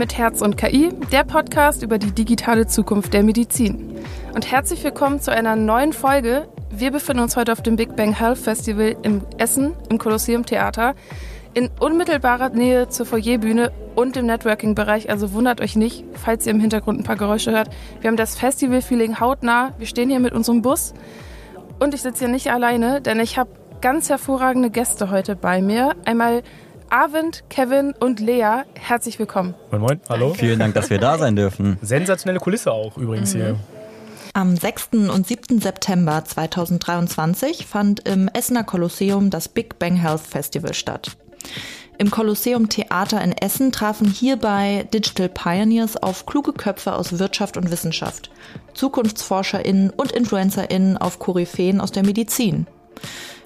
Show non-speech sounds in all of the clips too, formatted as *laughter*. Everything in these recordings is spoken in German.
mit Herz und KI, der Podcast über die digitale Zukunft der Medizin. Und herzlich willkommen zu einer neuen Folge. Wir befinden uns heute auf dem Big Bang Health Festival in Essen im Kolosseum Theater in unmittelbarer Nähe zur Foyerbühne und im Networking-Bereich. Also wundert euch nicht, falls ihr im Hintergrund ein paar Geräusche hört. Wir haben das Festival-Feeling hautnah. Wir stehen hier mit unserem Bus und ich sitze hier nicht alleine, denn ich habe ganz hervorragende Gäste heute bei mir. Einmal Arvind, Kevin und Lea, herzlich willkommen. Moin, moin. Hallo. Vielen Dank, dass wir da sein dürfen. Sensationelle Kulisse auch übrigens mhm. hier. Am 6. und 7. September 2023 fand im Essener Kolosseum das Big Bang Health Festival statt. Im Kolosseum Theater in Essen trafen hierbei Digital Pioneers auf kluge Köpfe aus Wirtschaft und Wissenschaft, ZukunftsforscherInnen und InfluencerInnen auf Koryphäen aus der Medizin.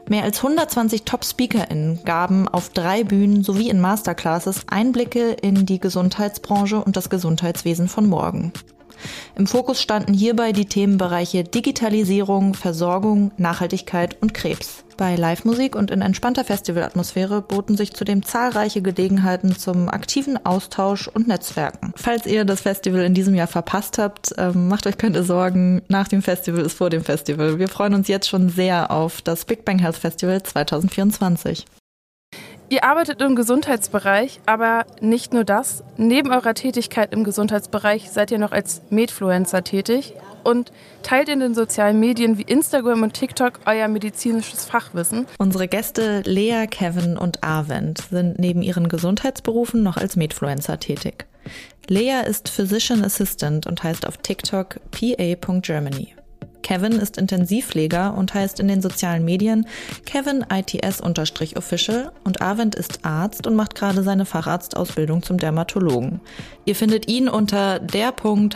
Mehr als 120 Top-SpeakerInnen gaben auf drei Bühnen sowie in Masterclasses Einblicke in die Gesundheitsbranche und das Gesundheitswesen von morgen. Im Fokus standen hierbei die Themenbereiche Digitalisierung, Versorgung, Nachhaltigkeit und Krebs. Bei Live-Musik und in entspannter Festivalatmosphäre boten sich zudem zahlreiche Gelegenheiten zum aktiven Austausch und Netzwerken. Falls ihr das Festival in diesem Jahr verpasst habt, ähm, macht euch keine Sorgen. Nach dem Festival ist vor dem Festival. Wir freuen uns jetzt schon sehr auf das Big Bang Health Festival 2024. Ihr arbeitet im Gesundheitsbereich, aber nicht nur das. Neben eurer Tätigkeit im Gesundheitsbereich seid ihr noch als Medfluencer tätig und teilt in den sozialen Medien wie Instagram und TikTok euer medizinisches Fachwissen. Unsere Gäste Lea, Kevin und Arvent sind neben ihren Gesundheitsberufen noch als Medfluencer tätig. Lea ist Physician Assistant und heißt auf TikTok pa.germany. Kevin ist Intensivpfleger und heißt in den sozialen Medien Kevin ITS-official und Arvind ist Arzt und macht gerade seine Facharztausbildung zum Dermatologen. Ihr findet ihn unter der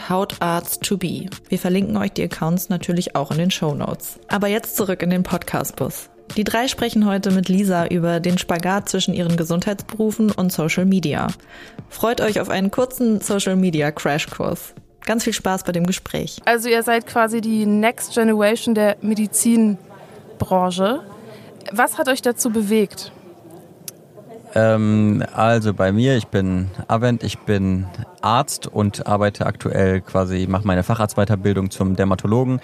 Hautarzt to be. Wir verlinken euch die Accounts natürlich auch in den Show Notes. Aber jetzt zurück in den Podcast-Bus. Die drei sprechen heute mit Lisa über den Spagat zwischen ihren Gesundheitsberufen und Social Media. Freut euch auf einen kurzen Social Media Crashkurs. Ganz viel Spaß bei dem Gespräch. Also ihr seid quasi die Next Generation der Medizinbranche. Was hat euch dazu bewegt? Ähm, also bei mir, ich bin Avent, ich bin Arzt und arbeite aktuell quasi, mache meine Facharztweiterbildung zum Dermatologen.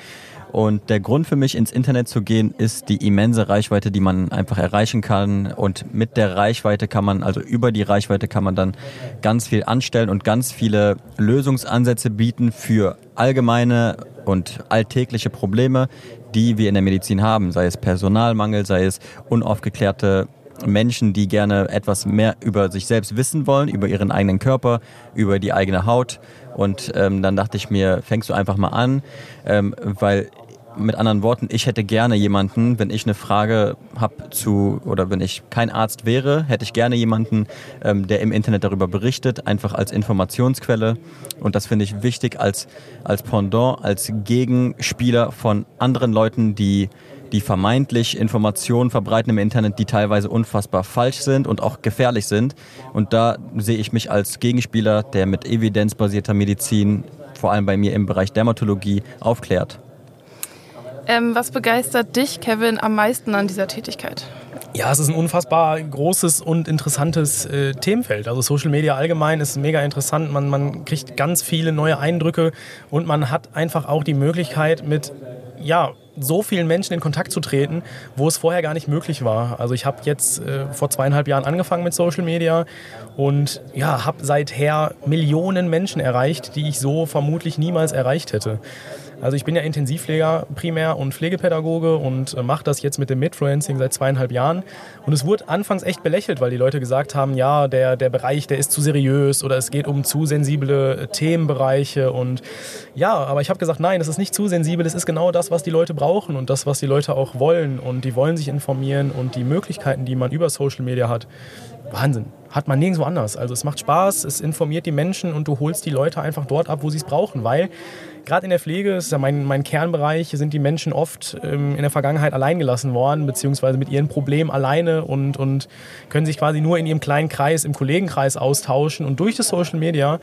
Und der Grund für mich ins Internet zu gehen, ist die immense Reichweite, die man einfach erreichen kann. Und mit der Reichweite kann man, also über die Reichweite kann man dann ganz viel anstellen und ganz viele Lösungsansätze bieten für allgemeine und alltägliche Probleme, die wir in der Medizin haben. Sei es Personalmangel, sei es unaufgeklärte Menschen, die gerne etwas mehr über sich selbst wissen wollen, über ihren eigenen Körper, über die eigene Haut. Und ähm, dann dachte ich mir, fängst du einfach mal an, ähm, weil mit anderen Worten, ich hätte gerne jemanden, wenn ich eine Frage habe zu, oder wenn ich kein Arzt wäre, hätte ich gerne jemanden, ähm, der im Internet darüber berichtet, einfach als Informationsquelle. Und das finde ich wichtig als, als Pendant, als Gegenspieler von anderen Leuten, die die vermeintlich Informationen verbreiten im Internet, die teilweise unfassbar falsch sind und auch gefährlich sind. Und da sehe ich mich als Gegenspieler, der mit evidenzbasierter Medizin, vor allem bei mir im Bereich Dermatologie, aufklärt. Ähm, was begeistert dich, Kevin, am meisten an dieser Tätigkeit? Ja, es ist ein unfassbar großes und interessantes äh, Themenfeld. Also Social Media allgemein ist mega interessant. Man, man kriegt ganz viele neue Eindrücke und man hat einfach auch die Möglichkeit, mit ja, so vielen Menschen in Kontakt zu treten, wo es vorher gar nicht möglich war. Also ich habe jetzt äh, vor zweieinhalb Jahren angefangen mit Social Media und ja, habe seither Millionen Menschen erreicht, die ich so vermutlich niemals erreicht hätte. Also ich bin ja Intensivpfleger primär und Pflegepädagoge und äh, mache das jetzt mit dem Midfluencing seit zweieinhalb Jahren. Und es wurde anfangs echt belächelt, weil die Leute gesagt haben, ja, der, der Bereich, der ist zu seriös oder es geht um zu sensible äh, Themenbereiche. Und ja, aber ich habe gesagt, nein, es ist nicht zu sensibel, es ist genau das, was die Leute brauchen und das, was die Leute auch wollen. Und die wollen sich informieren und die Möglichkeiten, die man über Social Media hat, Wahnsinn. Hat man nirgendwo anders. Also es macht Spaß, es informiert die Menschen und du holst die Leute einfach dort ab, wo sie es brauchen, weil gerade in der Pflege, das ist ja mein, mein Kernbereich, sind die Menschen oft ähm, in der Vergangenheit allein gelassen worden, beziehungsweise mit ihren Problemen alleine und, und können sich quasi nur in ihrem kleinen Kreis, im Kollegenkreis austauschen. Und durch das Social Media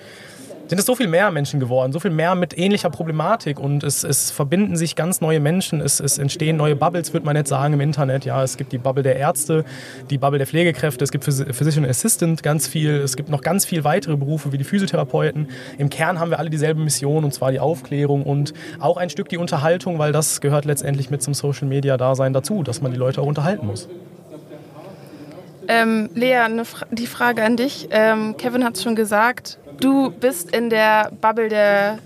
sind es so viel mehr Menschen geworden, so viel mehr mit ähnlicher Problematik und es, es verbinden sich ganz neue Menschen, es, es entstehen neue Bubbles, würde man jetzt sagen, im Internet. Ja, es gibt die Bubble der Ärzte, die Bubble der Pflegekräfte, es gibt Physician Assistant ganz viel, es gibt noch ganz viel weitere Berufe wie die Physiotherapeuten. Im Kern haben wir alle dieselbe Mission und zwar die Aufklärung und auch ein Stück die Unterhaltung, weil das gehört letztendlich mit zum Social Media Dasein dazu, dass man die Leute auch unterhalten muss. Ähm, Lea, Fra die Frage an dich. Ähm, Kevin hat es schon gesagt, du bist in der Bubble der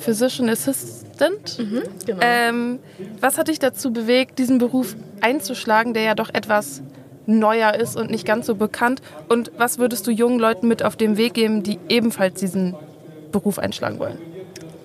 Physician Assistant. Mhm, genau. ähm, was hat dich dazu bewegt, diesen Beruf einzuschlagen, der ja doch etwas neuer ist und nicht ganz so bekannt? Und was würdest du jungen Leuten mit auf den Weg geben, die ebenfalls diesen Beruf einschlagen wollen?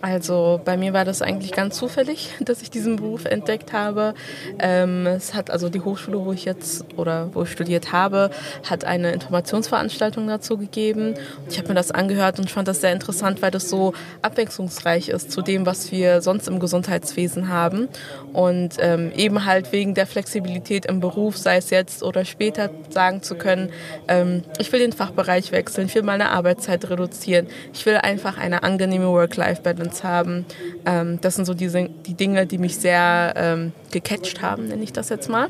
Also bei mir war das eigentlich ganz zufällig, *laughs* dass ich diesen Beruf entdeckt habe. Ähm, es hat also die Hochschule, wo ich jetzt oder wo ich studiert habe, hat eine Informationsveranstaltung dazu gegeben. Ich habe mir das angehört und fand das sehr interessant, weil das so abwechslungsreich ist zu dem, was wir sonst im Gesundheitswesen haben. Und ähm, eben halt wegen der Flexibilität im Beruf, sei es jetzt oder später, sagen zu können, ähm, ich will den Fachbereich wechseln, ich will meine Arbeitszeit reduzieren, ich will einfach eine angenehme Work-Life-Balance Resonanz haben. Ähm, das sind so diese, die Dinge, die mich sehr ähm, gecatcht haben, nenne ich das jetzt mal.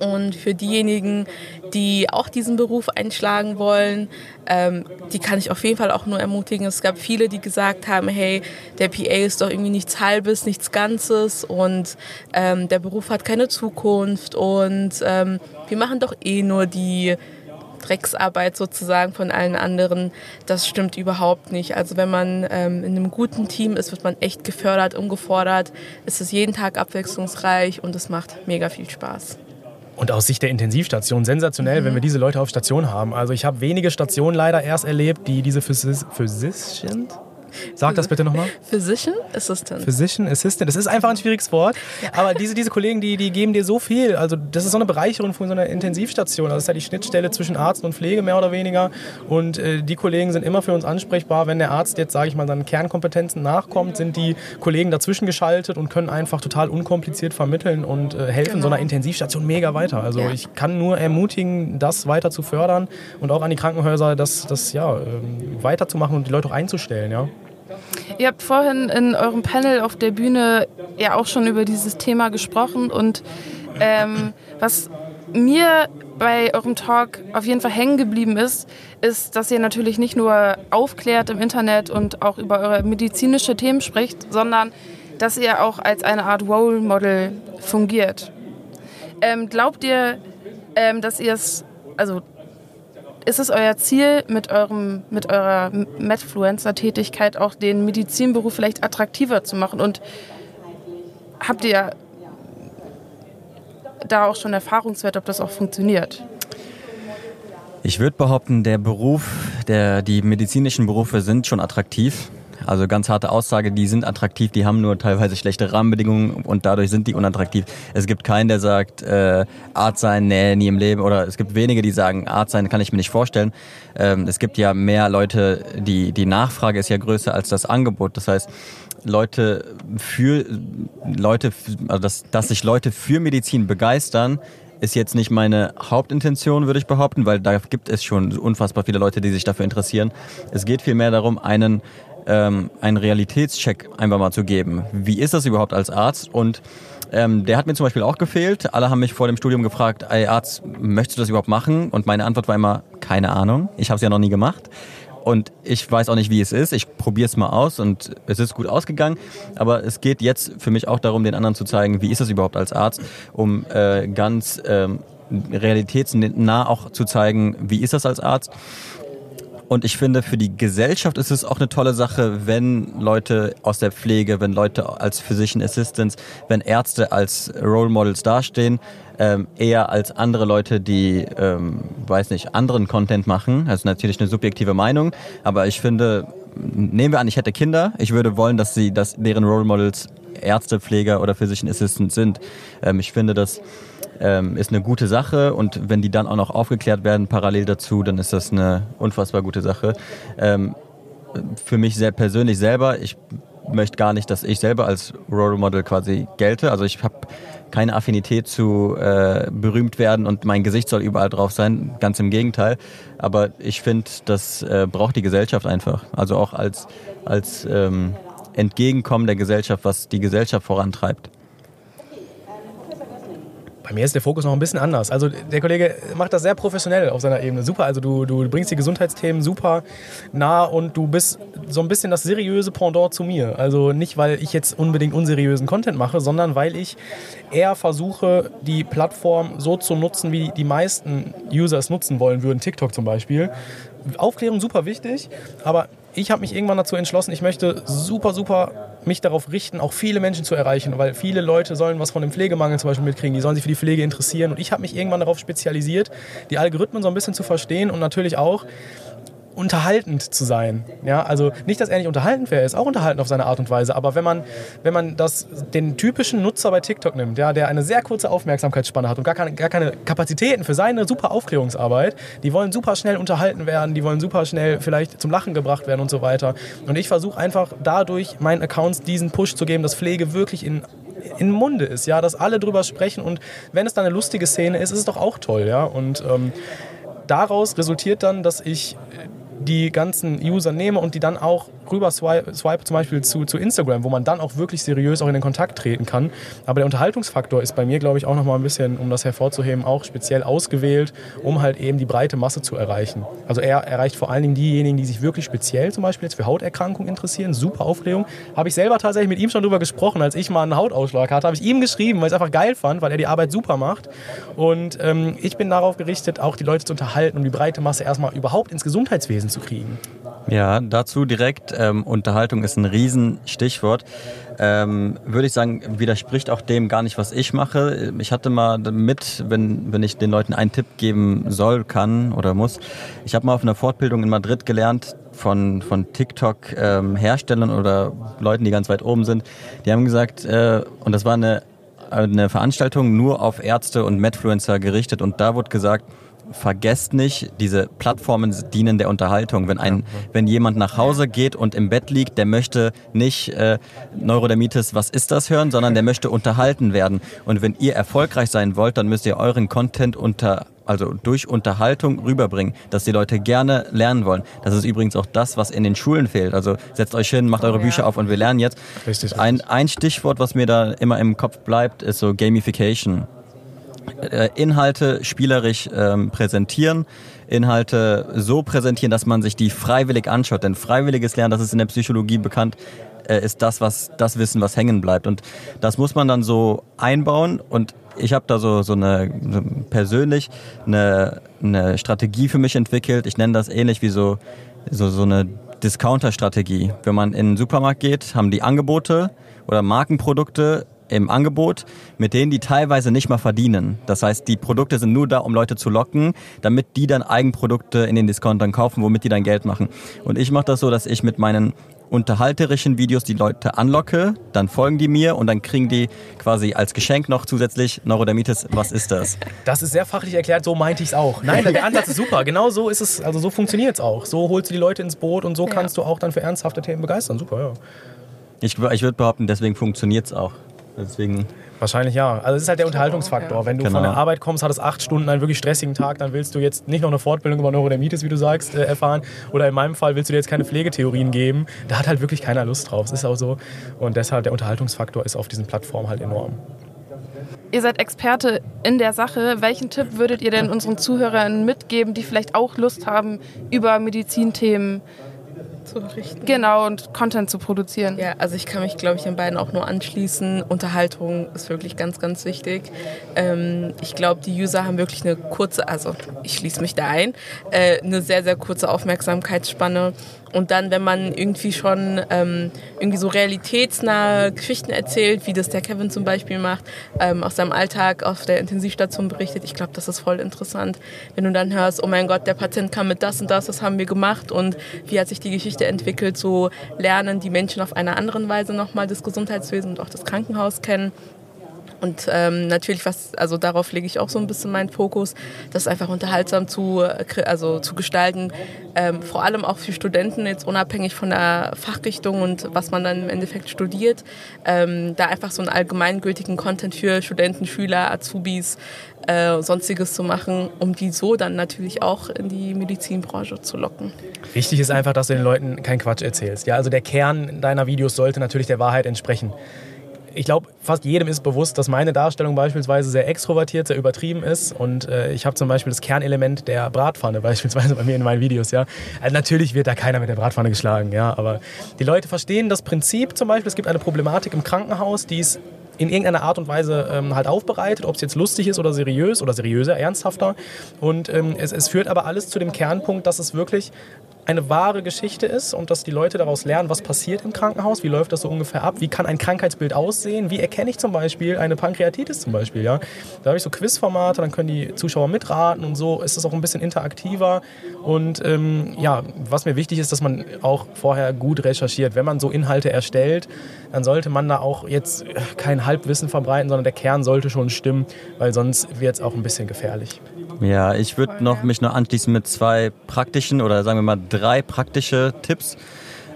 Und für diejenigen, die auch diesen Beruf einschlagen wollen, ähm, die kann ich auf jeden Fall auch nur ermutigen. Es gab viele, die gesagt haben, hey, der PA ist doch irgendwie nichts Halbes, nichts Ganzes und ähm, der Beruf hat keine Zukunft und ähm, wir machen doch eh nur die Drecksarbeit sozusagen von allen anderen, das stimmt überhaupt nicht. Also wenn man ähm, in einem guten Team ist, wird man echt gefördert, umgefordert. Es ist jeden Tag abwechslungsreich und es macht mega viel Spaß. Und aus Sicht der Intensivstation sensationell, mhm. wenn wir diese Leute auf Station haben. Also ich habe wenige Stationen leider erst erlebt, die diese Physis Physician, Sag das bitte nochmal. Physician Assistant. Physician Assistant. Das ist einfach ein schwieriges Wort. Aber diese, diese Kollegen, die, die geben dir so viel. Also das ist so eine Bereicherung von so einer Intensivstation. Also das ist ja die Schnittstelle zwischen Arzt und Pflege mehr oder weniger. Und äh, die Kollegen sind immer für uns ansprechbar. Wenn der Arzt jetzt, sage ich mal, seinen Kernkompetenzen nachkommt, sind die Kollegen dazwischen geschaltet und können einfach total unkompliziert vermitteln und äh, helfen genau. so einer Intensivstation mega weiter. Also ja. ich kann nur ermutigen, das weiter zu fördern und auch an die Krankenhäuser, das, das ja, ähm, weiterzumachen und die Leute auch einzustellen. Ja. Ihr habt vorhin in eurem Panel auf der Bühne ja auch schon über dieses Thema gesprochen und ähm, was mir bei eurem Talk auf jeden Fall hängen geblieben ist, ist, dass ihr natürlich nicht nur aufklärt im Internet und auch über eure medizinische Themen spricht, sondern dass ihr auch als eine Art Role Model fungiert. Ähm, glaubt ihr, ähm, dass ihr es, also ist es euer Ziel, mit, eurem, mit eurer Medfluencer-Tätigkeit auch den Medizinberuf vielleicht attraktiver zu machen? Und habt ihr da auch schon Erfahrungswert, ob das auch funktioniert? Ich würde behaupten, der Beruf, der, die medizinischen Berufe sind schon attraktiv. Also ganz harte Aussage, die sind attraktiv, die haben nur teilweise schlechte Rahmenbedingungen und dadurch sind die unattraktiv. Es gibt keinen, der sagt, äh, Arzt sein, nee, nie im Leben. Oder es gibt wenige, die sagen, Arzt sein kann ich mir nicht vorstellen. Ähm, es gibt ja mehr Leute, die, die Nachfrage ist ja größer als das Angebot. Das heißt, Leute für Leute, also dass, dass sich Leute für Medizin begeistern, ist jetzt nicht meine Hauptintention, würde ich behaupten, weil da gibt es schon unfassbar viele Leute, die sich dafür interessieren. Es geht vielmehr darum, einen ähm, einen Realitätscheck einfach mal zu geben. Wie ist das überhaupt als Arzt? Und ähm, der hat mir zum Beispiel auch gefehlt. Alle haben mich vor dem Studium gefragt, ey Arzt, möchtest du das überhaupt machen? Und meine Antwort war immer, keine Ahnung. Ich habe es ja noch nie gemacht. Und ich weiß auch nicht, wie es ist. Ich probiere es mal aus und es ist gut ausgegangen. Aber es geht jetzt für mich auch darum, den anderen zu zeigen, wie ist es überhaupt als Arzt, um äh, ganz ähm, realitätsnah auch zu zeigen, wie ist das als Arzt. Und ich finde, für die Gesellschaft ist es auch eine tolle Sache, wenn Leute aus der Pflege, wenn Leute als Physician Assistants, wenn Ärzte als Role Models dastehen, ähm, eher als andere Leute, die, ähm, weiß nicht, anderen Content machen. Das ist natürlich eine subjektive Meinung, aber ich finde, nehmen wir an, ich hätte Kinder, ich würde wollen, dass sie, dass deren Role Models Ärzte, Pfleger oder Physician Assistants sind. Ähm, ich finde, dass ähm, ist eine gute Sache und wenn die dann auch noch aufgeklärt werden parallel dazu, dann ist das eine unfassbar gute Sache. Ähm, für mich sehr persönlich selber, ich möchte gar nicht, dass ich selber als Role Model quasi gelte. Also ich habe keine Affinität zu äh, berühmt werden und mein Gesicht soll überall drauf sein. Ganz im Gegenteil. Aber ich finde, das äh, braucht die Gesellschaft einfach. Also auch als, als ähm, Entgegenkommen der Gesellschaft, was die Gesellschaft vorantreibt. Bei mir ist der Fokus noch ein bisschen anders. Also der Kollege macht das sehr professionell auf seiner Ebene. Super, also du, du bringst die Gesundheitsthemen super nah und du bist so ein bisschen das seriöse Pendant zu mir. Also nicht, weil ich jetzt unbedingt unseriösen Content mache, sondern weil ich eher versuche, die Plattform so zu nutzen, wie die meisten User es nutzen wollen würden. TikTok zum Beispiel. Aufklärung super wichtig, aber ich habe mich irgendwann dazu entschlossen, ich möchte super, super mich darauf richten, auch viele Menschen zu erreichen, weil viele Leute sollen was von dem Pflegemangel zum Beispiel mitkriegen, die sollen sich für die Pflege interessieren. Und ich habe mich irgendwann darauf spezialisiert, die Algorithmen so ein bisschen zu verstehen und natürlich auch unterhaltend zu sein. Ja, also nicht, dass er nicht unterhaltend wäre, er ist auch unterhaltend auf seine Art und Weise, aber wenn man, wenn man das, den typischen Nutzer bei TikTok nimmt, ja, der eine sehr kurze Aufmerksamkeitsspanne hat und gar keine, gar keine Kapazitäten für seine super Aufklärungsarbeit, die wollen super schnell unterhalten werden, die wollen super schnell vielleicht zum Lachen gebracht werden und so weiter. Und ich versuche einfach dadurch meinen Accounts diesen Push zu geben, dass Pflege wirklich in in Munde ist, ja, dass alle drüber sprechen und wenn es dann eine lustige Szene ist, ist es doch auch toll, ja. Und ähm, daraus resultiert dann, dass ich die ganzen User nehme und die dann auch rüber swipe, swipe zum Beispiel zu, zu Instagram, wo man dann auch wirklich seriös auch in den Kontakt treten kann. Aber der Unterhaltungsfaktor ist bei mir, glaube ich, auch nochmal ein bisschen, um das hervorzuheben, auch speziell ausgewählt, um halt eben die breite Masse zu erreichen. Also er erreicht vor allen Dingen diejenigen, die sich wirklich speziell zum Beispiel jetzt für Hauterkrankungen interessieren. Super Aufregung. Habe ich selber tatsächlich mit ihm schon drüber gesprochen, als ich mal einen Hautausschlag hatte, habe ich ihm geschrieben, weil ich es einfach geil fand, weil er die Arbeit super macht. Und ähm, ich bin darauf gerichtet, auch die Leute zu unterhalten, um die breite Masse erstmal überhaupt ins Gesundheitswesen zu kriegen. Ja, dazu direkt, ähm, Unterhaltung ist ein Riesenstichwort. Ähm, würde ich sagen, widerspricht auch dem gar nicht, was ich mache. Ich hatte mal mit, wenn, wenn ich den Leuten einen Tipp geben soll, kann oder muss. Ich habe mal auf einer Fortbildung in Madrid gelernt von, von TikTok-Herstellern ähm, oder Leuten, die ganz weit oben sind. Die haben gesagt, äh, und das war eine, eine Veranstaltung nur auf Ärzte und Medfluencer gerichtet und da wurde gesagt, vergesst nicht, diese Plattformen dienen der Unterhaltung. Wenn ein, wenn jemand nach Hause geht und im Bett liegt, der möchte nicht äh, Neurodermitis, was ist das hören, sondern der möchte unterhalten werden. Und wenn ihr erfolgreich sein wollt, dann müsst ihr euren Content unter also durch Unterhaltung rüberbringen, dass die Leute gerne lernen wollen. Das ist übrigens auch das, was in den Schulen fehlt. Also setzt euch hin, macht eure oh, Bücher ja. auf und wir lernen jetzt. Richtig, ein, ein Stichwort, was mir da immer im Kopf bleibt, ist so Gamification. Äh, Inhalte spielerisch ähm, präsentieren, Inhalte so präsentieren, dass man sich die freiwillig anschaut. Denn freiwilliges Lernen, das ist in der Psychologie bekannt, äh, ist das, was das Wissen, was hängen bleibt. Und das muss man dann so einbauen. Und ich habe da so, so eine persönlich eine, eine Strategie für mich entwickelt. Ich nenne das ähnlich wie so, so, so eine Discounter-Strategie. Wenn man in den Supermarkt geht, haben die Angebote oder Markenprodukte im Angebot, mit denen die teilweise nicht mal verdienen. Das heißt, die Produkte sind nur da, um Leute zu locken, damit die dann Eigenprodukte in den Discountern kaufen, womit die dann Geld machen. Und ich mache das so, dass ich mit meinen unterhalterischen Videos die Leute anlocke, dann folgen die mir und dann kriegen die quasi als Geschenk noch zusätzlich Neurodermitis. Was ist das? Das ist sehr fachlich erklärt, so meinte ich es auch. Nein, der Ansatz ist super. Genau so ist es, also so funktioniert es auch. So holst du die Leute ins Boot und so ja. kannst du auch dann für ernsthafte Themen begeistern. Super, ja. Ich, ich würde behaupten, deswegen funktioniert es auch. Deswegen Wahrscheinlich ja. Also es ist halt der Unterhaltungsfaktor. Wenn du genau. von der Arbeit kommst, hattest acht Stunden einen wirklich stressigen Tag, dann willst du jetzt nicht noch eine Fortbildung über Neurodermitis, wie du sagst, äh, erfahren. Oder in meinem Fall willst du dir jetzt keine Pflegetheorien geben. Da hat halt wirklich keiner Lust drauf. Das ist auch so. Und deshalb der Unterhaltungsfaktor ist auf diesen Plattformen halt enorm. Ihr seid Experte in der Sache. Welchen Tipp würdet ihr denn unseren Zuhörern mitgeben, die vielleicht auch Lust haben, über Medizinthemen zu berichten. Genau, und Content zu produzieren. Ja, also ich kann mich, glaube ich, den beiden auch nur anschließen. Unterhaltung ist wirklich ganz, ganz wichtig. Ähm, ich glaube, die User haben wirklich eine kurze, also ich schließe mich da ein, äh, eine sehr, sehr kurze Aufmerksamkeitsspanne und dann, wenn man irgendwie schon ähm, irgendwie so realitätsnahe Geschichten erzählt, wie das der Kevin zum Beispiel macht, ähm, aus seinem Alltag auf der Intensivstation berichtet, ich glaube, das ist voll interessant. Wenn du dann hörst, oh mein Gott, der Patient kam mit das und das, das haben wir gemacht und wie hat sich die Geschichte entwickelt, so lernen die Menschen auf einer anderen Weise nochmal das Gesundheitswesen und auch das Krankenhaus kennen. Und ähm, natürlich, was, also darauf lege ich auch so ein bisschen meinen Fokus, das einfach unterhaltsam zu, also zu gestalten. Ähm, vor allem auch für Studenten, jetzt unabhängig von der Fachrichtung und was man dann im Endeffekt studiert. Ähm, da einfach so einen allgemeingültigen Content für Studenten, Schüler, Azubis, äh, sonstiges zu machen, um die so dann natürlich auch in die Medizinbranche zu locken. Wichtig ist einfach, dass du den Leuten keinen Quatsch erzählst. Ja, also der Kern deiner Videos sollte natürlich der Wahrheit entsprechen ich glaube, fast jedem ist bewusst, dass meine Darstellung beispielsweise sehr extrovertiert, sehr übertrieben ist. Und äh, ich habe zum Beispiel das Kernelement der Bratpfanne *laughs* beispielsweise bei mir in meinen Videos. Ja. Also natürlich wird da keiner mit der Bratpfanne geschlagen, ja, aber die Leute verstehen das Prinzip zum Beispiel. Es gibt eine Problematik im Krankenhaus, die ist in irgendeiner Art und Weise ähm, halt aufbereitet, ob es jetzt lustig ist oder seriös oder seriöser, ernsthafter. Und ähm, es, es führt aber alles zu dem Kernpunkt, dass es wirklich eine wahre Geschichte ist und dass die Leute daraus lernen, was passiert im Krankenhaus, wie läuft das so ungefähr ab, wie kann ein Krankheitsbild aussehen, wie erkenne ich zum Beispiel eine Pankreatitis zum Beispiel. Ja? Da habe ich so Quizformate, dann können die Zuschauer mitraten und so ist es auch ein bisschen interaktiver. Und ähm, ja, was mir wichtig ist, dass man auch vorher gut recherchiert. Wenn man so Inhalte erstellt, dann sollte man da auch jetzt kein Halbwissen verbreiten, sondern der Kern sollte schon stimmen, weil sonst wird es auch ein bisschen gefährlich. Ja, ich würde noch mich noch anschließen mit zwei praktischen oder sagen wir mal drei praktische Tipps,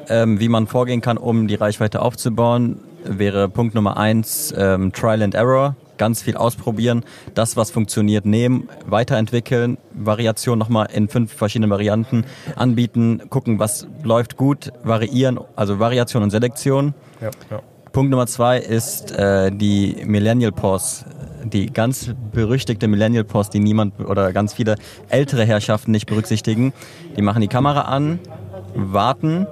ähm, wie man vorgehen kann, um die Reichweite aufzubauen. Wäre Punkt Nummer eins ähm, Trial and Error. Ganz viel ausprobieren, das, was funktioniert, nehmen, weiterentwickeln, Variation nochmal in fünf verschiedenen Varianten anbieten, gucken, was läuft gut, variieren, also Variation und Selektion. Ja, ja. Punkt Nummer zwei ist äh, die Millennial Pause die ganz berüchtigte Millennial Post, die niemand oder ganz viele ältere Herrschaften nicht berücksichtigen. Die machen die Kamera an, warten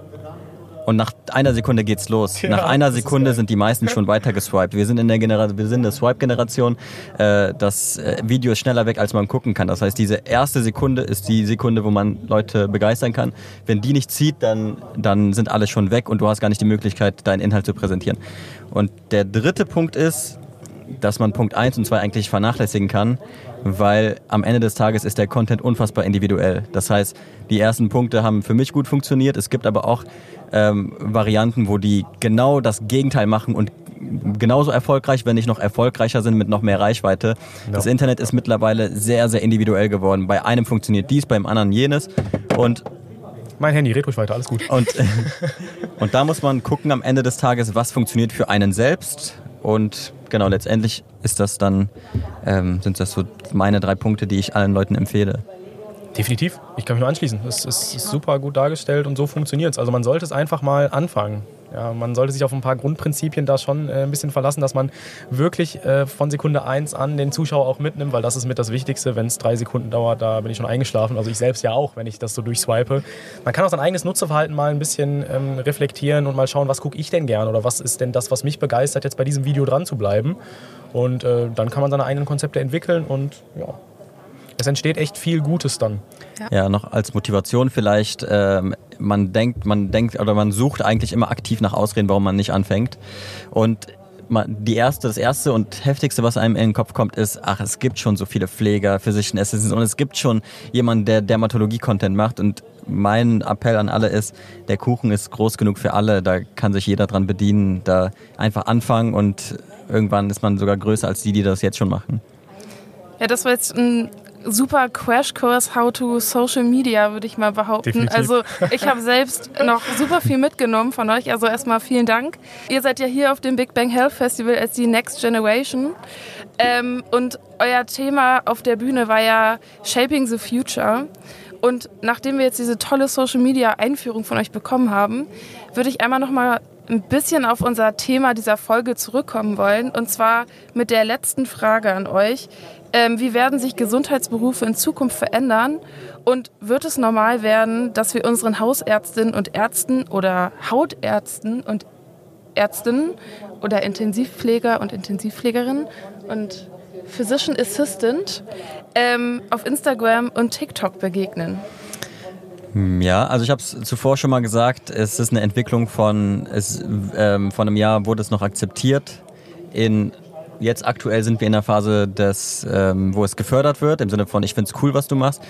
und nach einer Sekunde geht's los. Ja, nach einer Sekunde sind die meisten schon weiter geswiped. Wir sind in der Generation, wir sind eine Swipe-Generation. Äh, das äh, Video ist schneller weg, als man gucken kann. Das heißt, diese erste Sekunde ist die Sekunde, wo man Leute begeistern kann. Wenn die nicht zieht, dann, dann sind alle schon weg und du hast gar nicht die Möglichkeit, deinen Inhalt zu präsentieren. Und der dritte Punkt ist, dass man Punkt 1 und 2 eigentlich vernachlässigen kann, weil am Ende des Tages ist der Content unfassbar individuell. Das heißt, die ersten Punkte haben für mich gut funktioniert. Es gibt aber auch ähm, Varianten, wo die genau das Gegenteil machen und genauso erfolgreich, wenn nicht noch erfolgreicher sind mit noch mehr Reichweite. Ja. Das Internet ist mittlerweile sehr, sehr individuell geworden. Bei einem funktioniert dies, beim anderen jenes. Und mein Handy, red ruhig weiter, alles gut. Und, *laughs* und da muss man gucken am Ende des Tages, was funktioniert für einen selbst und genau, letztendlich ist das dann, ähm, sind das so meine drei Punkte, die ich allen Leuten empfehle. Definitiv. Ich kann mich nur anschließen. Es ist super gut dargestellt und so funktioniert es. Also man sollte es einfach mal anfangen. Ja, man sollte sich auf ein paar Grundprinzipien da schon äh, ein bisschen verlassen, dass man wirklich äh, von Sekunde 1 an den Zuschauer auch mitnimmt, weil das ist mit das Wichtigste. Wenn es drei Sekunden dauert, da bin ich schon eingeschlafen. Also ich selbst ja auch, wenn ich das so durchswipe. Man kann auch sein eigenes Nutzerverhalten mal ein bisschen ähm, reflektieren und mal schauen, was gucke ich denn gern oder was ist denn das, was mich begeistert, jetzt bei diesem Video dran zu bleiben. Und äh, dann kann man seine eigenen Konzepte entwickeln und ja, es entsteht echt viel Gutes dann. Ja, ja noch als Motivation vielleicht, ähm, man denkt, man denkt oder man sucht eigentlich immer aktiv nach Ausreden, warum man nicht anfängt. Und die erste, das erste und heftigste, was einem in den Kopf kommt, ist, ach, es gibt schon so viele Pfleger, Physician Assistants und es gibt schon jemanden, der Dermatologie-Content macht und mein Appell an alle ist, der Kuchen ist groß genug für alle, da kann sich jeder dran bedienen, da einfach anfangen und irgendwann ist man sogar größer als die, die das jetzt schon machen. Ja, das war jetzt ein super Crashkurs How to Social Media, würde ich mal behaupten. Definitiv. Also ich habe selbst noch super viel mitgenommen von euch. Also erstmal vielen Dank. Ihr seid ja hier auf dem Big Bang Health Festival als die Next Generation. Ähm, und euer Thema auf der Bühne war ja Shaping the Future. Und nachdem wir jetzt diese tolle Social Media Einführung von euch bekommen haben, würde ich einmal noch mal ein bisschen auf unser Thema dieser Folge zurückkommen wollen. Und zwar mit der letzten Frage an euch. Ähm, wie werden sich Gesundheitsberufe in Zukunft verändern? Und wird es normal werden, dass wir unseren Hausärztinnen und Ärzten oder Hautärzten und Ärztinnen oder Intensivpfleger und Intensivpflegerinnen und Physician Assistant ähm, auf Instagram und TikTok begegnen? Hm, ja, also ich habe es zuvor schon mal gesagt, es ist eine Entwicklung von, es, ähm, von einem Jahr wurde es noch akzeptiert. In Jetzt aktuell sind wir in der Phase, des, ähm, wo es gefördert wird, im Sinne von, ich finde es cool, was du machst.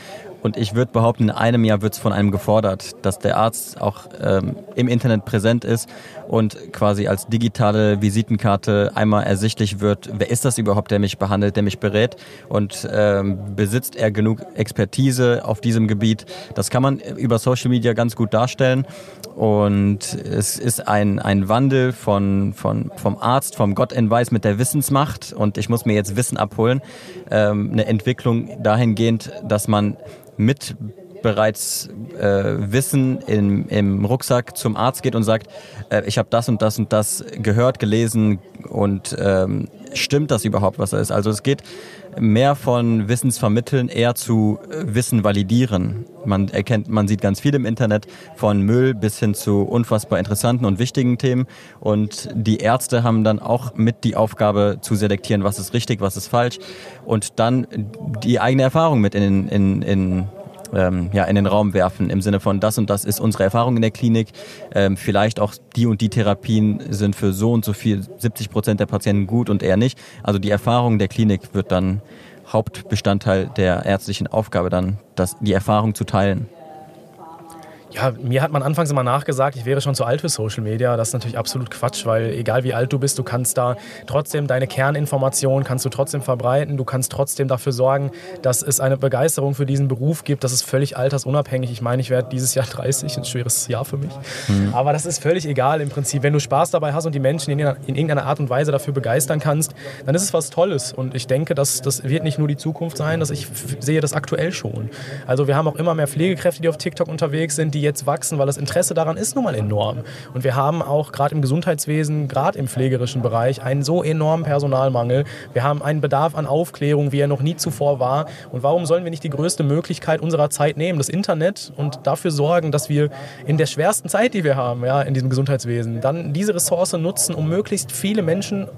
Und ich würde behaupten, in einem Jahr wird es von einem gefordert, dass der Arzt auch ähm, im Internet präsent ist und quasi als digitale Visitenkarte einmal ersichtlich wird, wer ist das überhaupt, der mich behandelt, der mich berät und ähm, besitzt er genug Expertise auf diesem Gebiet. Das kann man über Social Media ganz gut darstellen. Und es ist ein, ein Wandel von, von, vom Arzt, vom Gott in Weiß mit der Wissensmacht. Und ich muss mir jetzt Wissen abholen. Ähm, eine Entwicklung dahingehend, dass man mit bereits äh, Wissen im, im Rucksack zum Arzt geht und sagt, äh, ich habe das und das und das gehört, gelesen und ähm, stimmt das überhaupt, was da ist? Also es geht mehr von Wissensvermitteln eher zu äh, Wissen validieren. Man erkennt, man sieht ganz viel im Internet von Müll bis hin zu unfassbar interessanten und wichtigen Themen. Und die Ärzte haben dann auch mit die Aufgabe zu selektieren, was ist richtig, was ist falsch und dann die eigene Erfahrung mit in, in, in ähm, ja, in den Raum werfen, im Sinne von das und das ist unsere Erfahrung in der Klinik. Ähm, vielleicht auch die und die Therapien sind für so und so viel, 70 Prozent der Patienten gut und eher nicht. Also die Erfahrung der Klinik wird dann Hauptbestandteil der ärztlichen Aufgabe, dann das, die Erfahrung zu teilen. Ja, mir hat man anfangs immer nachgesagt, ich wäre schon zu alt für Social Media. Das ist natürlich absolut Quatsch, weil egal wie alt du bist, du kannst da trotzdem deine Kerninformationen kannst du trotzdem verbreiten. Du kannst trotzdem dafür sorgen, dass es eine Begeisterung für diesen Beruf gibt. Das ist völlig altersunabhängig. Ich meine, ich werde dieses Jahr *laughs* 30, ein schweres Jahr für mich. Mhm. Aber das ist völlig egal im Prinzip. Wenn du Spaß dabei hast und die Menschen in, in irgendeiner Art und Weise dafür begeistern kannst, dann ist es was Tolles. Und ich denke, dass das wird nicht nur die Zukunft sein, dass ich sehe das aktuell schon. Also wir haben auch immer mehr Pflegekräfte, die auf TikTok unterwegs sind, die jetzt wachsen, weil das Interesse daran ist nun mal enorm. Und wir haben auch gerade im Gesundheitswesen, gerade im pflegerischen Bereich, einen so enormen Personalmangel. Wir haben einen Bedarf an Aufklärung, wie er noch nie zuvor war. Und warum sollen wir nicht die größte Möglichkeit unserer Zeit nehmen, das Internet, und dafür sorgen, dass wir in der schwersten Zeit, die wir haben, ja, in diesem Gesundheitswesen, dann diese Ressource nutzen, um möglichst viele Menschen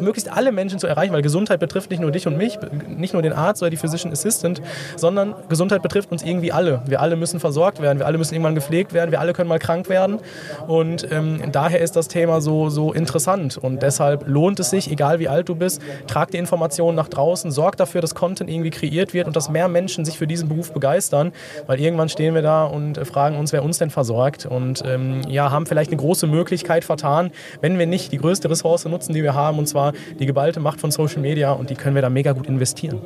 möglichst alle Menschen zu erreichen, weil Gesundheit betrifft nicht nur dich und mich, nicht nur den Arzt oder die Physician Assistant, sondern Gesundheit betrifft uns irgendwie alle. Wir alle müssen versorgt werden, wir alle müssen irgendwann gepflegt werden, wir alle können mal krank werden. Und ähm, daher ist das Thema so, so interessant. Und deshalb lohnt es sich, egal wie alt du bist, trag die Informationen nach draußen, sorg dafür, dass Content irgendwie kreiert wird und dass mehr Menschen sich für diesen Beruf begeistern, weil irgendwann stehen wir da und fragen uns, wer uns denn versorgt. Und ähm, ja, haben vielleicht eine große Möglichkeit vertan, wenn wir nicht die größte Ressource nutzen, die wir haben und zwar die geballte Macht von Social Media. Und die können wir da mega gut investieren.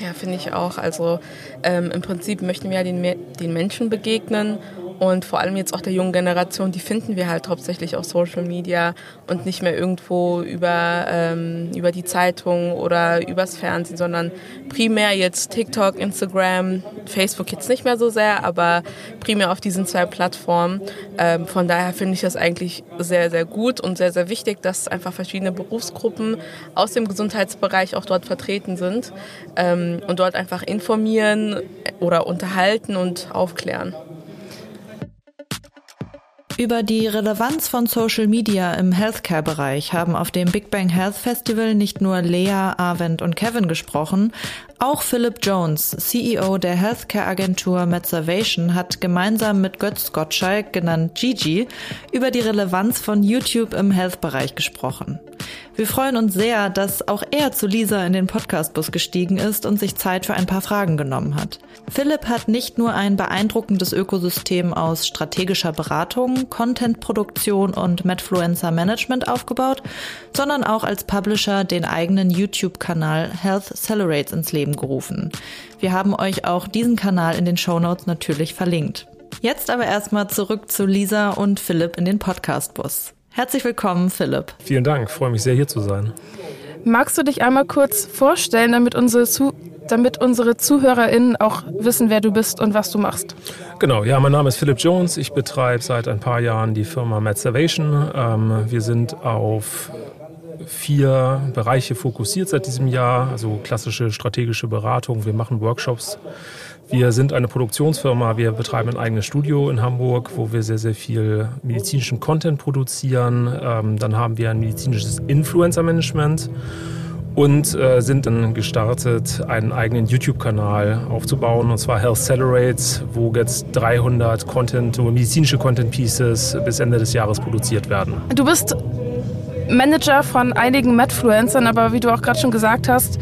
Ja, finde ich auch. Also ähm, im Prinzip möchten wir ja den, den Menschen begegnen und vor allem jetzt auch der jungen Generation, die finden wir halt hauptsächlich auf Social Media und nicht mehr irgendwo über, ähm, über die Zeitung oder übers Fernsehen, sondern primär jetzt TikTok, Instagram, Facebook jetzt nicht mehr so sehr, aber primär auf diesen zwei Plattformen. Ähm, von daher finde ich das eigentlich sehr, sehr gut und sehr, sehr wichtig, dass einfach verschiedene Berufsgruppen aus dem Gesundheitsbereich auch dort vertreten sind ähm, und dort einfach informieren oder unterhalten und aufklären. Über die Relevanz von Social Media im Healthcare-Bereich haben auf dem Big Bang Health Festival nicht nur Lea, Arvent und Kevin gesprochen, auch Philip Jones, CEO der Healthcare-Agentur Medservation, hat gemeinsam mit Götz Gottschalk, genannt Gigi, über die Relevanz von YouTube im Health-Bereich gesprochen. Wir freuen uns sehr, dass auch er zu Lisa in den Podcastbus gestiegen ist und sich Zeit für ein paar Fragen genommen hat. Philipp hat nicht nur ein beeindruckendes Ökosystem aus strategischer Beratung, Contentproduktion und Medfluencer Management aufgebaut, sondern auch als Publisher den eigenen YouTube-Kanal Health Accelerates ins Leben gerufen. Wir haben euch auch diesen Kanal in den Shownotes natürlich verlinkt. Jetzt aber erstmal zurück zu Lisa und Philipp in den Podcastbus. Herzlich willkommen, Philipp. Vielen Dank, freue mich sehr hier zu sein. Magst du dich einmal kurz vorstellen, damit unsere, Zu damit unsere ZuhörerInnen auch wissen, wer du bist und was du machst? Genau, ja, mein Name ist Philipp Jones. Ich betreibe seit ein paar Jahren die Firma Medservation. Ähm, wir sind auf vier Bereiche fokussiert seit diesem Jahr, also klassische strategische Beratung. Wir machen Workshops wir sind eine Produktionsfirma. Wir betreiben ein eigenes Studio in Hamburg, wo wir sehr, sehr viel medizinischen Content produzieren. Ähm, dann haben wir ein medizinisches Influencer-Management und äh, sind dann gestartet, einen eigenen YouTube-Kanal aufzubauen, und zwar Health Celebrates, wo jetzt 300 Content, medizinische Content-Pieces bis Ende des Jahres produziert werden. Du bist Manager von einigen Medfluencern, aber wie du auch gerade schon gesagt hast,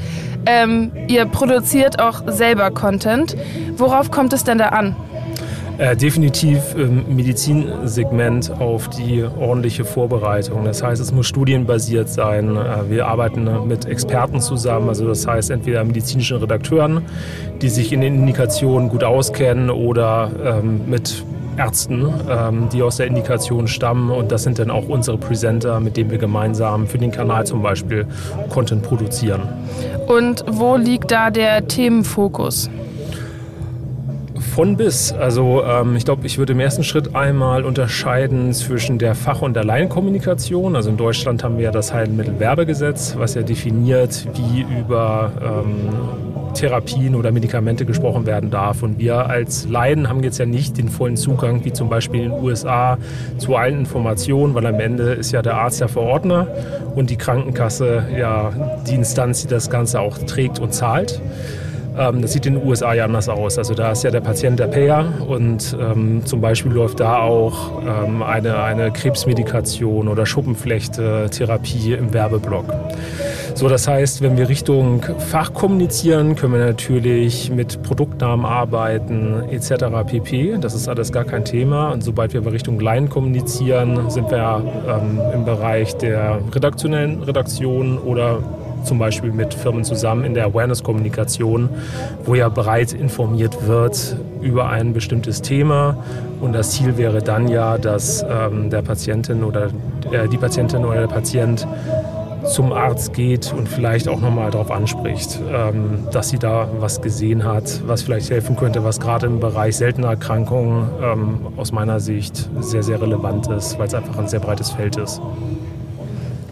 ähm, ihr produziert auch selber Content. Worauf kommt es denn da an? Äh, definitiv im Medizinsegment auf die ordentliche Vorbereitung. Das heißt, es muss studienbasiert sein. Äh, wir arbeiten mit Experten zusammen, also das heißt entweder medizinischen Redakteuren, die sich in den Indikationen gut auskennen oder ähm, mit Ärzten, ähm, die aus der Indikation stammen. Und das sind dann auch unsere Presenter, mit denen wir gemeinsam für den Kanal zum Beispiel Content produzieren. Und wo liegt da der Themenfokus? Von bis. Also ähm, ich glaube, ich würde im ersten Schritt einmal unterscheiden zwischen der Fach- und der Laienkommunikation. Also in Deutschland haben wir ja das Heilmittelwerbegesetz, was ja definiert, wie über ähm, Therapien oder Medikamente gesprochen werden darf. Und wir als Laien haben jetzt ja nicht den vollen Zugang, wie zum Beispiel in den USA, zu allen Informationen, weil am Ende ist ja der Arzt der Verordner und die Krankenkasse ja die Instanz, die das Ganze auch trägt und zahlt. Ähm, das sieht in den USA ja anders aus. Also da ist ja der Patient der Payer und ähm, zum Beispiel läuft da auch ähm, eine, eine Krebsmedikation oder Schuppenflechte-Therapie im Werbeblock. So, das heißt, wenn wir Richtung Fach kommunizieren, können wir natürlich mit Produktnamen arbeiten etc. pp. Das ist alles gar kein Thema. Und sobald wir Richtung Line kommunizieren, sind wir ähm, im Bereich der redaktionellen Redaktion oder zum Beispiel mit Firmen zusammen in der Awareness-Kommunikation, wo ja breit informiert wird über ein bestimmtes Thema. Und das Ziel wäre dann ja, dass ähm, der Patientin oder äh, die Patientin oder der Patient zum Arzt geht und vielleicht auch nochmal darauf anspricht, ähm, dass sie da was gesehen hat, was vielleicht helfen könnte, was gerade im Bereich seltener Erkrankungen ähm, aus meiner Sicht sehr, sehr relevant ist, weil es einfach ein sehr breites Feld ist.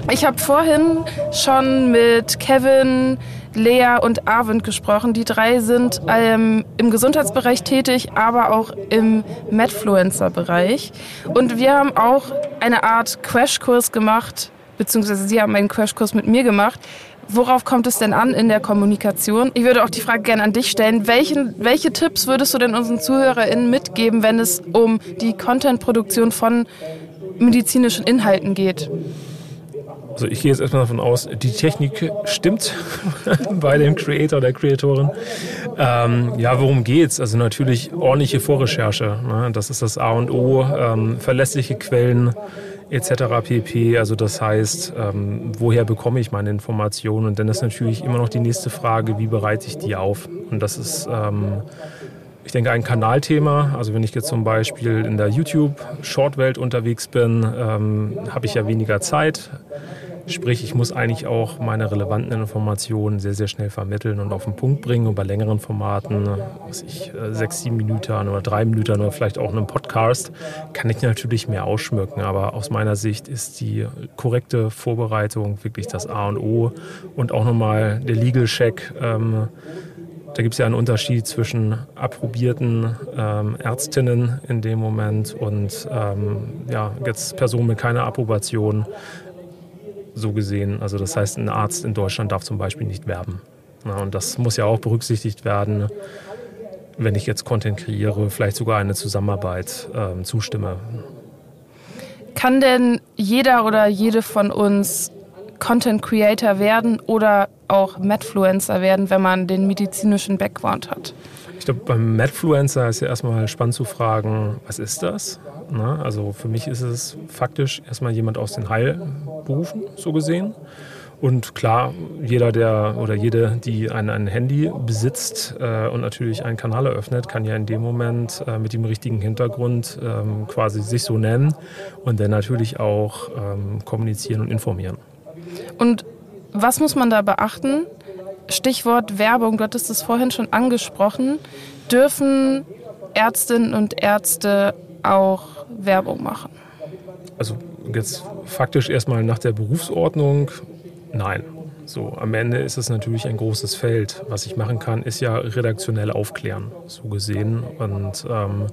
Ich habe vorhin schon mit Kevin, Lea und Arvind gesprochen. Die drei sind ähm, im Gesundheitsbereich tätig, aber auch im Medfluencer-Bereich. Und wir haben auch eine Art Crashkurs gemacht, beziehungsweise sie haben einen Crashkurs mit mir gemacht. Worauf kommt es denn an in der Kommunikation? Ich würde auch die Frage gerne an dich stellen. Welchen, welche Tipps würdest du denn unseren ZuhörerInnen mitgeben, wenn es um die Contentproduktion von medizinischen Inhalten geht? Also ich gehe jetzt erstmal davon aus, die Technik stimmt *laughs* bei dem Creator, der Creatorin. Ähm, ja, worum geht's? Also natürlich ordentliche Vorrecherche. Ne? Das ist das A und O. Ähm, verlässliche Quellen etc. pp. Also das heißt, ähm, woher bekomme ich meine Informationen? Und dann ist natürlich immer noch die nächste Frage, wie bereite ich die auf? Und das ist ähm, ich denke, ein Kanalthema. Also wenn ich jetzt zum Beispiel in der YouTube-Shortwelt unterwegs bin, ähm, habe ich ja weniger Zeit. Sprich, ich muss eigentlich auch meine relevanten Informationen sehr, sehr schnell vermitteln und auf den Punkt bringen. Und bei längeren Formaten, was ich, äh, sechs, sieben Minuten oder drei Minuten oder vielleicht auch einem Podcast, kann ich natürlich mehr ausschmücken. Aber aus meiner Sicht ist die korrekte Vorbereitung wirklich das A und O und auch nochmal der Legal Check. Ähm, da gibt es ja einen Unterschied zwischen approbierten ähm, Ärztinnen in dem Moment und ähm, ja, jetzt Personen mit keiner Approbation so gesehen. Also das heißt, ein Arzt in Deutschland darf zum Beispiel nicht werben. Ja, und das muss ja auch berücksichtigt werden, wenn ich jetzt Content kreiere, vielleicht sogar eine Zusammenarbeit ähm, zustimme. Kann denn jeder oder jede von uns Content Creator werden oder auch Medfluencer werden, wenn man den medizinischen Background hat? Ich glaube, beim Medfluencer ist ja erstmal spannend zu fragen, was ist das? Na, also für mich ist es faktisch erstmal jemand aus den Heilberufen, so gesehen. Und klar, jeder, der oder jede, die ein, ein Handy besitzt äh, und natürlich einen Kanal eröffnet, kann ja in dem Moment äh, mit dem richtigen Hintergrund ähm, quasi sich so nennen und dann natürlich auch ähm, kommunizieren und informieren. Und was muss man da beachten? Stichwort Werbung, du hattest es vorhin schon angesprochen. Dürfen Ärztinnen und Ärzte auch Werbung machen? Also jetzt faktisch erstmal nach der Berufsordnung, nein. So, am Ende ist es natürlich ein großes Feld. Was ich machen kann, ist ja redaktionell aufklären, so gesehen. Und ähm,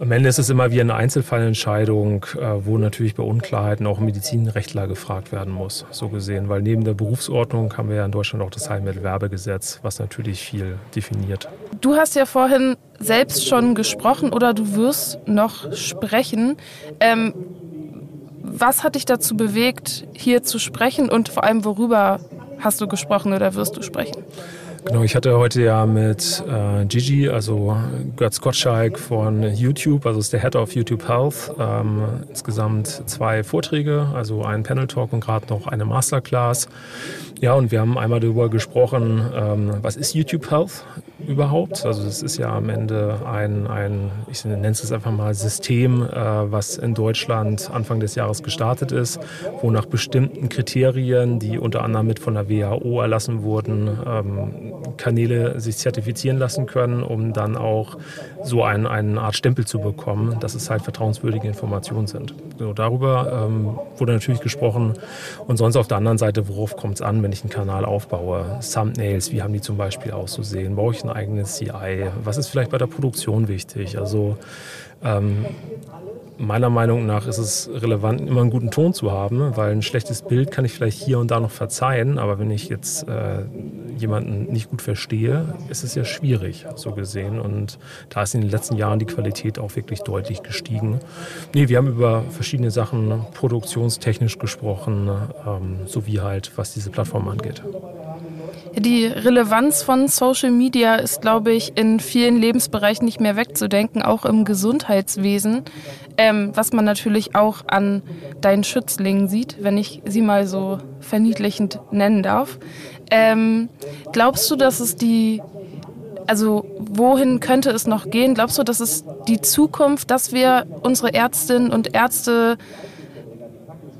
am Ende ist es immer wie eine Einzelfallentscheidung, äh, wo natürlich bei Unklarheiten auch Medizinrechtler gefragt werden muss, so gesehen. Weil neben der Berufsordnung haben wir ja in Deutschland auch das Heilmittelwerbegesetz, was natürlich viel definiert. Du hast ja vorhin selbst schon gesprochen oder du wirst noch sprechen. Ähm, was hat dich dazu bewegt, hier zu sprechen und vor allem worüber hast du gesprochen oder wirst du sprechen? Genau, ich hatte heute ja mit äh, Gigi, also Götz Gottschalk von YouTube, also ist der Head of YouTube Health, ähm, insgesamt zwei Vorträge, also einen Panel Talk und gerade noch eine Masterclass. Ja, und wir haben einmal darüber gesprochen, ähm, was ist YouTube Health überhaupt? Also es ist ja am Ende ein, ein ich nenne es einfach mal System, äh, was in Deutschland Anfang des Jahres gestartet ist, wo nach bestimmten Kriterien, die unter anderem mit von der WHO erlassen wurden, ähm, Kanäle sich zertifizieren lassen können, um dann auch so ein, eine Art Stempel zu bekommen, dass es halt vertrauenswürdige Informationen sind. So, darüber ähm, wurde natürlich gesprochen. Und sonst auf der anderen Seite, worauf kommt es an, wenn ich einen Kanal aufbaue? Thumbnails, wie haben die zum Beispiel auszusehen? Brauche ich ein eigenes CI? Was ist vielleicht bei der Produktion wichtig? Also ähm, meiner Meinung nach ist es relevant, immer einen guten Ton zu haben, weil ein schlechtes Bild kann ich vielleicht hier und da noch verzeihen, aber wenn ich jetzt äh, jemanden nicht gut verstehe, ist es ja schwierig, so gesehen. Und da ist in den letzten Jahren die Qualität auch wirklich deutlich gestiegen. Nee, wir haben über verschiedene Sachen produktionstechnisch gesprochen, ähm, sowie halt, was diese Plattform angeht. Die Relevanz von Social Media ist, glaube ich, in vielen Lebensbereichen nicht mehr wegzudenken, auch im Gesundheitswesen, ähm, was man natürlich auch an deinen Schützlingen sieht, wenn ich sie mal so verniedlichend nennen darf. Ähm, glaubst du, dass es die, also wohin könnte es noch gehen? Glaubst du, dass es die Zukunft, dass wir unsere Ärztinnen und Ärzte,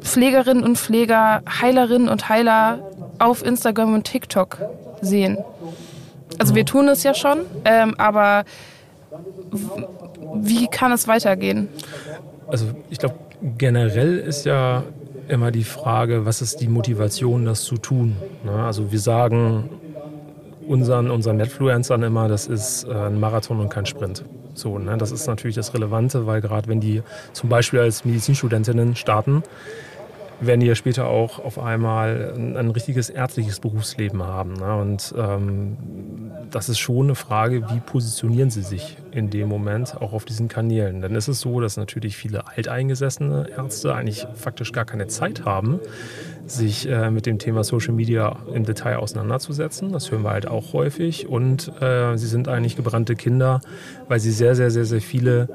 Pflegerinnen und Pfleger, Heilerinnen und Heiler auf Instagram und TikTok sehen. Also wir tun es ja schon, ähm, aber wie kann es weitergehen? Also ich glaube, generell ist ja immer die Frage, was ist die Motivation, das zu tun? Ne? Also wir sagen unseren, unseren Netfluencern immer, das ist äh, ein Marathon und kein Sprint. So, ne? Das ist natürlich das Relevante, weil gerade wenn die zum Beispiel als Medizinstudentinnen starten, werden die ja später auch auf einmal ein, ein richtiges ärztliches Berufsleben haben. Ne? Und ähm, das ist schon eine Frage, wie positionieren sie sich in dem Moment auch auf diesen Kanälen. Dann ist es so, dass natürlich viele alteingesessene Ärzte eigentlich faktisch gar keine Zeit haben, sich äh, mit dem Thema Social Media im Detail auseinanderzusetzen. Das hören wir halt auch häufig. Und äh, sie sind eigentlich gebrannte Kinder, weil sie sehr, sehr, sehr, sehr viele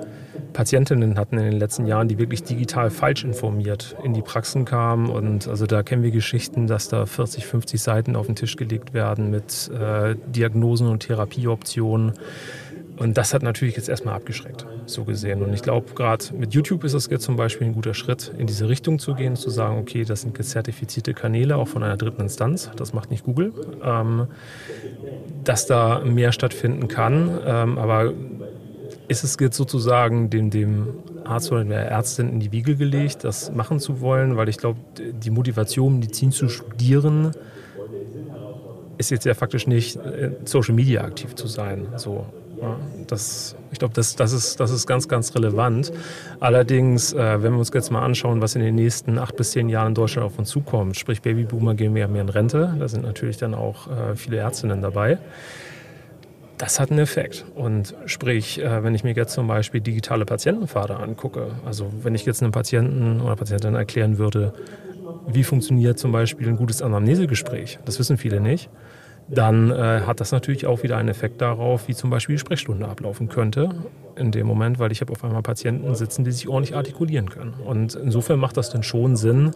Patientinnen hatten in den letzten Jahren, die wirklich digital falsch informiert in die Praxen kamen. Und also da kennen wir Geschichten, dass da 40, 50 Seiten auf den Tisch gelegt werden mit äh, Diagnosen und Therapieoptionen. Und das hat natürlich jetzt erstmal abgeschreckt, so gesehen. Und ich glaube, gerade mit YouTube ist es jetzt zum Beispiel ein guter Schritt, in diese Richtung zu gehen, zu sagen, okay, das sind zertifizierte Kanäle, auch von einer dritten Instanz, das macht nicht Google, ähm, dass da mehr stattfinden kann. Ähm, aber ist es jetzt sozusagen dem, dem Arzt oder der Ärztin in die Wiege gelegt, das machen zu wollen? Weil ich glaube, die Motivation, Medizin zu studieren, ist jetzt ja faktisch nicht, äh, Social Media aktiv zu sein. So, das, ich glaube, das, das, ist, das ist ganz, ganz relevant. Allerdings, äh, wenn wir uns jetzt mal anschauen, was in den nächsten acht bis zehn Jahren in Deutschland auf uns zukommt, sprich Babyboomer gehen mehr, mehr in Rente, da sind natürlich dann auch äh, viele Ärztinnen dabei das hat einen Effekt. Und sprich, äh, wenn ich mir jetzt zum Beispiel digitale Patientenpfade angucke, also wenn ich jetzt einem Patienten oder Patientin erklären würde, wie funktioniert zum Beispiel ein gutes Anamnesegespräch, das wissen viele nicht, dann äh, hat das natürlich auch wieder einen Effekt darauf, wie zum Beispiel die Sprechstunde ablaufen könnte in dem Moment, weil ich habe auf einmal Patienten sitzen, die sich ordentlich artikulieren können. Und insofern macht das dann schon Sinn,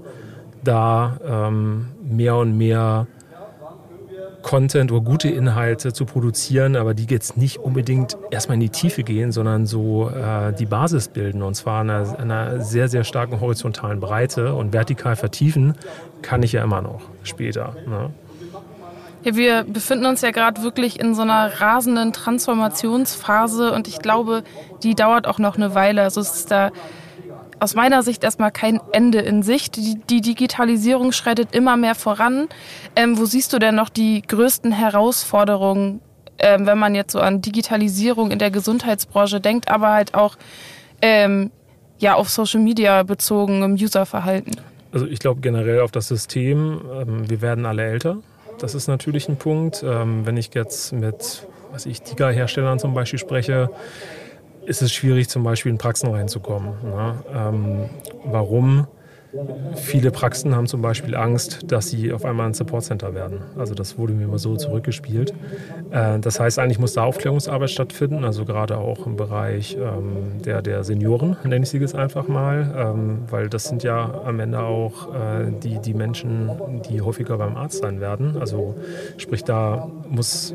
da ähm, mehr und mehr Content oder gute Inhalte zu produzieren, aber die jetzt nicht unbedingt erstmal in die Tiefe gehen, sondern so äh, die Basis bilden und zwar in einer, einer, sehr, sehr starken horizontalen Breite und vertikal vertiefen kann ich ja immer noch später. Ne? Ja, wir befinden uns ja gerade wirklich in so einer rasenden Transformationsphase und ich glaube, die dauert auch noch eine Weile. Also es ist da aus meiner Sicht erstmal kein Ende in Sicht. Die, die Digitalisierung schreitet immer mehr voran. Ähm, wo siehst du denn noch die größten Herausforderungen, ähm, wenn man jetzt so an Digitalisierung in der Gesundheitsbranche denkt, aber halt auch ähm, ja, auf Social Media bezogen im Userverhalten? Also ich glaube generell auf das System, ähm, wir werden alle älter. Das ist natürlich ein Punkt. Ähm, wenn ich jetzt mit was ich, Tiger-Herstellern zum Beispiel spreche, ist es schwierig, zum Beispiel in Praxen reinzukommen. Ne? Ähm, warum? Viele Praxen haben zum Beispiel Angst, dass sie auf einmal ein Support-Center werden. Also das wurde mir immer so zurückgespielt. Äh, das heißt, eigentlich muss da Aufklärungsarbeit stattfinden, also gerade auch im Bereich ähm, der, der Senioren, nenne ich sie jetzt einfach mal, ähm, weil das sind ja am Ende auch äh, die, die Menschen, die häufiger beim Arzt sein werden. Also sprich, da muss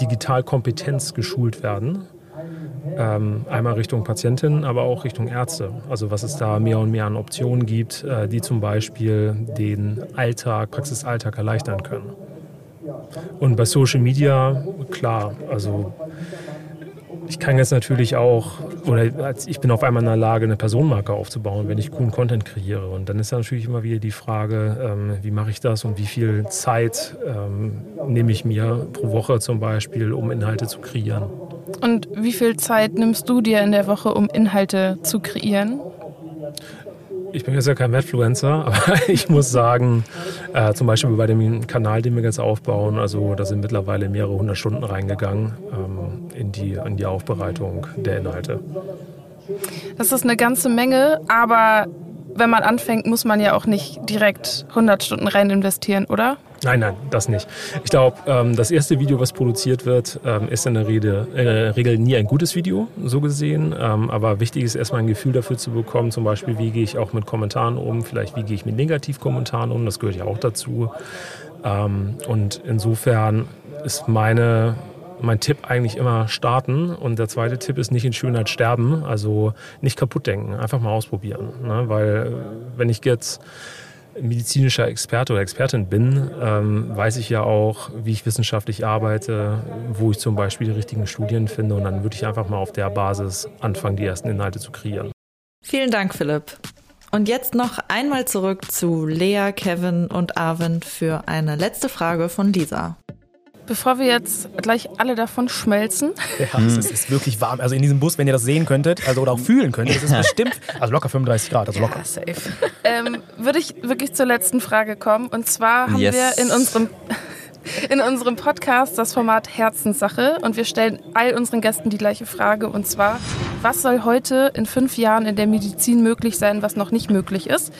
Digitalkompetenz geschult werden ähm, einmal Richtung Patientinnen, aber auch Richtung Ärzte. Also was es da mehr und mehr an Optionen gibt, äh, die zum Beispiel den Alltag, Praxisalltag erleichtern können. Und bei Social Media, klar, also ich kann jetzt natürlich auch, oder ich bin auf einmal in der Lage, eine Personenmarke aufzubauen, wenn ich coolen Content kreiere. Und dann ist da natürlich immer wieder die Frage, ähm, wie mache ich das und wie viel Zeit ähm, nehme ich mir pro Woche zum Beispiel, um Inhalte zu kreieren. Und wie viel Zeit nimmst du dir in der Woche, um Inhalte zu kreieren? Ich bin jetzt ja kein Medfluencer, *laughs* aber ich muss sagen, äh, zum Beispiel bei dem Kanal, den wir jetzt aufbauen, also da sind mittlerweile mehrere hundert Stunden reingegangen ähm, in, die, in die Aufbereitung der Inhalte. Das ist eine ganze Menge, aber wenn man anfängt, muss man ja auch nicht direkt 100 Stunden rein investieren, oder? Nein, nein, das nicht. Ich glaube, ähm, das erste Video, was produziert wird, ähm, ist in der, in der Regel nie ein gutes Video, so gesehen. Ähm, aber wichtig ist erstmal ein Gefühl dafür zu bekommen, zum Beispiel, wie gehe ich auch mit Kommentaren um, vielleicht wie gehe ich mit Negativkommentaren um, das gehört ja auch dazu. Und insofern ist meine mein Tipp eigentlich immer starten. Und der zweite Tipp ist nicht in Schönheit sterben, also nicht kaputt denken, einfach mal ausprobieren. Ne? Weil wenn ich jetzt medizinischer Experte oder Expertin bin, ähm, weiß ich ja auch, wie ich wissenschaftlich arbeite, wo ich zum Beispiel die richtigen Studien finde und dann würde ich einfach mal auf der Basis anfangen, die ersten Inhalte zu kreieren. Vielen Dank, Philipp. Und jetzt noch einmal zurück zu Lea, Kevin und Arvind für eine letzte Frage von Lisa. Bevor wir jetzt gleich alle davon schmelzen. Ja, es ist, ist, wirklich warm. Also in diesem Bus, wenn ihr das sehen könntet, also oder auch fühlen könntet, es ist *laughs* bestimmt, also locker 35 Grad, also locker. Ja, safe. Ähm, würde ich wirklich zur letzten Frage kommen. Und zwar haben yes. wir in unserem, *laughs* in unserem Podcast das Format Herzenssache und wir stellen all unseren Gästen die gleiche Frage. Und zwar, was soll heute in fünf Jahren in der Medizin möglich sein, was noch nicht möglich ist?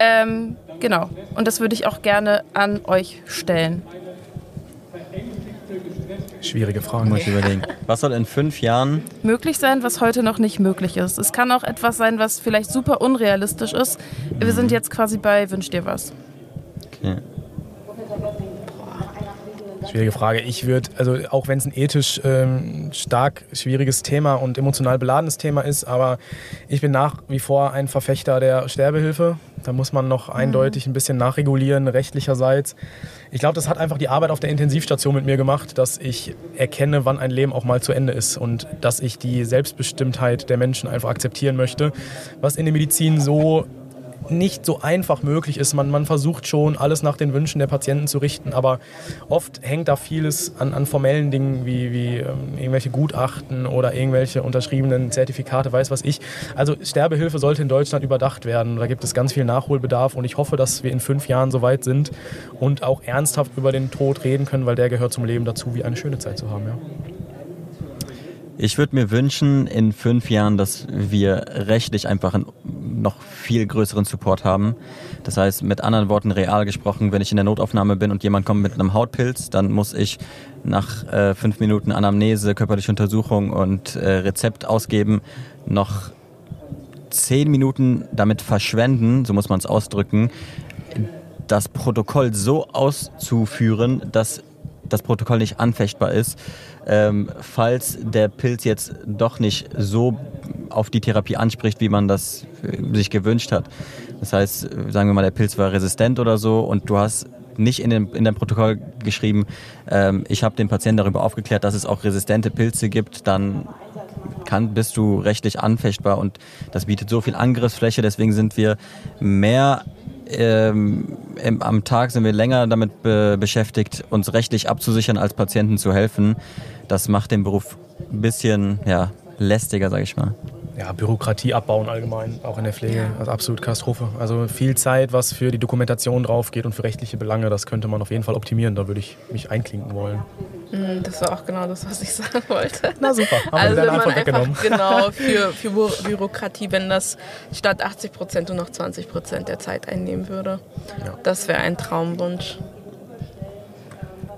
Ähm, genau. Und das würde ich auch gerne an euch stellen. Schwierige Frage. Muss ich überlegen. Was soll in fünf Jahren möglich sein, was heute noch nicht möglich ist? Es kann auch etwas sein, was vielleicht super unrealistisch ist. Wir sind jetzt quasi bei Wünsch dir was. Okay. Schwierige Frage. Ich würde, also auch wenn es ein ethisch ähm, stark schwieriges Thema und emotional beladenes Thema ist, aber ich bin nach wie vor ein Verfechter der Sterbehilfe. Da muss man noch eindeutig ein bisschen nachregulieren, rechtlicherseits. Ich glaube, das hat einfach die Arbeit auf der Intensivstation mit mir gemacht, dass ich erkenne, wann ein Leben auch mal zu Ende ist und dass ich die Selbstbestimmtheit der Menschen einfach akzeptieren möchte, was in der Medizin so nicht so einfach möglich ist. Man, man versucht schon, alles nach den Wünschen der Patienten zu richten, aber oft hängt da vieles an, an formellen Dingen wie, wie ähm, irgendwelche Gutachten oder irgendwelche unterschriebenen Zertifikate, weiß was ich. Also Sterbehilfe sollte in Deutschland überdacht werden. Da gibt es ganz viel Nachholbedarf und ich hoffe, dass wir in fünf Jahren so weit sind und auch ernsthaft über den Tod reden können, weil der gehört zum Leben dazu, wie eine schöne Zeit zu haben. Ja. Ich würde mir wünschen, in fünf Jahren, dass wir rechtlich einfach einen noch viel größeren Support haben. Das heißt, mit anderen Worten real gesprochen, wenn ich in der Notaufnahme bin und jemand kommt mit einem Hautpilz, dann muss ich nach äh, fünf Minuten Anamnese, körperliche Untersuchung und äh, Rezept ausgeben, noch zehn Minuten damit verschwenden, so muss man es ausdrücken, das Protokoll so auszuführen, dass das Protokoll nicht anfechtbar ist ähm, falls der Pilz jetzt doch nicht so auf die Therapie anspricht, wie man das äh, sich gewünscht hat. Das heißt, sagen wir mal, der Pilz war resistent oder so und du hast nicht in, dem, in deinem Protokoll geschrieben, ähm, ich habe den Patienten darüber aufgeklärt, dass es auch resistente Pilze gibt, dann kann, bist du rechtlich anfechtbar und das bietet so viel Angriffsfläche, deswegen sind wir mehr ähm, am Tag sind wir länger damit be beschäftigt, uns rechtlich abzusichern, als Patienten zu helfen. Das macht den Beruf ein bisschen ja, lästiger, sage ich mal. Ja, Bürokratie abbauen allgemein, auch in der Pflege. Also absolut Katastrophe. Also viel Zeit, was für die Dokumentation drauf geht und für rechtliche Belange, das könnte man auf jeden Fall optimieren. Da würde ich mich einklinken wollen. Mm, das war auch genau das, was ich *laughs* sagen wollte. Na super, haben also wir wenn dann man einfach weggenommen. einfach genau für, für Bü- Bürokratie, wenn das statt 80 Prozent nur noch 20 Prozent der Zeit einnehmen würde. Das wäre ein Traumwunsch.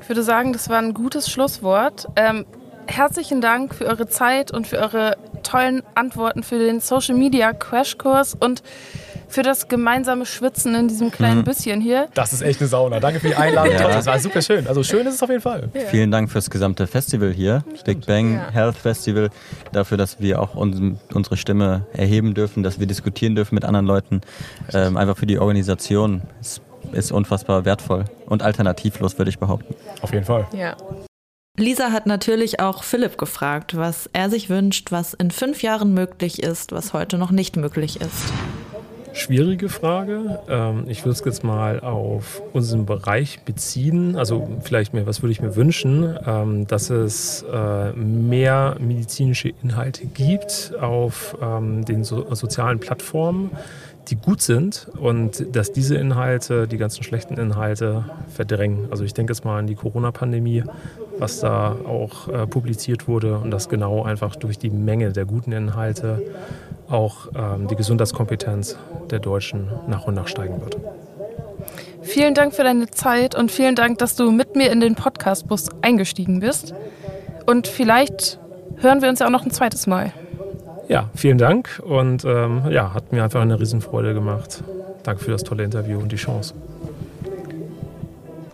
Ich würde sagen, das war ein gutes Schlusswort. Ähm, herzlichen Dank für eure Zeit und für eure tollen Antworten für den Social Media Crashkurs und für das gemeinsame Schwitzen in diesem kleinen Büsschen hier. Das ist echt eine Sauna. Danke für die Einladung. Ja. Das war super schön. Also schön ist es auf jeden Fall. Vielen Dank fürs gesamte Festival hier, Big Bang Ja. Health Festival, dafür, dass wir auch uns, unsere Stimme erheben dürfen, dass wir diskutieren dürfen mit anderen Leuten. Ähm, einfach für die Organisation ist, ist unfassbar wertvoll und alternativlos, würde ich behaupten. Auf jeden Fall. Ja. Lisa hat natürlich auch Philipp gefragt, was er sich wünscht, was in fünf Jahren möglich ist, was heute noch nicht möglich ist. Schwierige Frage. Ähm, ich würde es jetzt mal auf unseren Bereich beziehen. Also vielleicht mehr, was würde ich mir wünschen, ähm, dass es äh, mehr medizinische Inhalte gibt auf ähm, den so sozialen Plattformen, die gut sind und dass diese Inhalte, die ganzen schlechten Inhalte verdrängen. Also ich denke jetzt mal an die Corona-Pandemie, was da auch äh, publiziert wurde und dass genau einfach durch die Menge der guten Inhalte auch ähm, die Gesundheitskompetenz der Deutschen nach und nach steigen wird. Vielen Dank für deine Zeit und vielen Dank, dass du mit mir in den Podcastbus eingestiegen bist. Und vielleicht hören wir uns ja auch noch ein zweites Mal. Ja, vielen Dank und ähm, ja, hat mir einfach eine Riesenfreude gemacht. Danke für das tolle Interview und die Chance.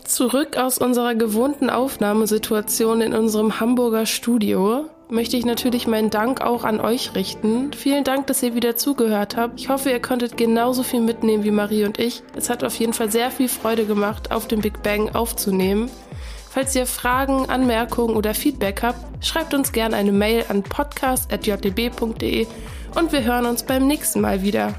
Zurück aus unserer gewohnten Aufnahmesituation in unserem Hamburger Studio möchte ich natürlich meinen Dank auch an euch richten. Vielen Dank, dass ihr wieder zugehört habt. Ich hoffe, ihr konntet genauso viel mitnehmen wie Marie und ich. Es hat auf jeden Fall sehr viel Freude gemacht, auf dem Big Bang aufzunehmen. Falls ihr Fragen, Anmerkungen oder Feedback habt, schreibt uns gerne eine Mail an podcast.jdb.de und wir hören uns beim nächsten Mal wieder.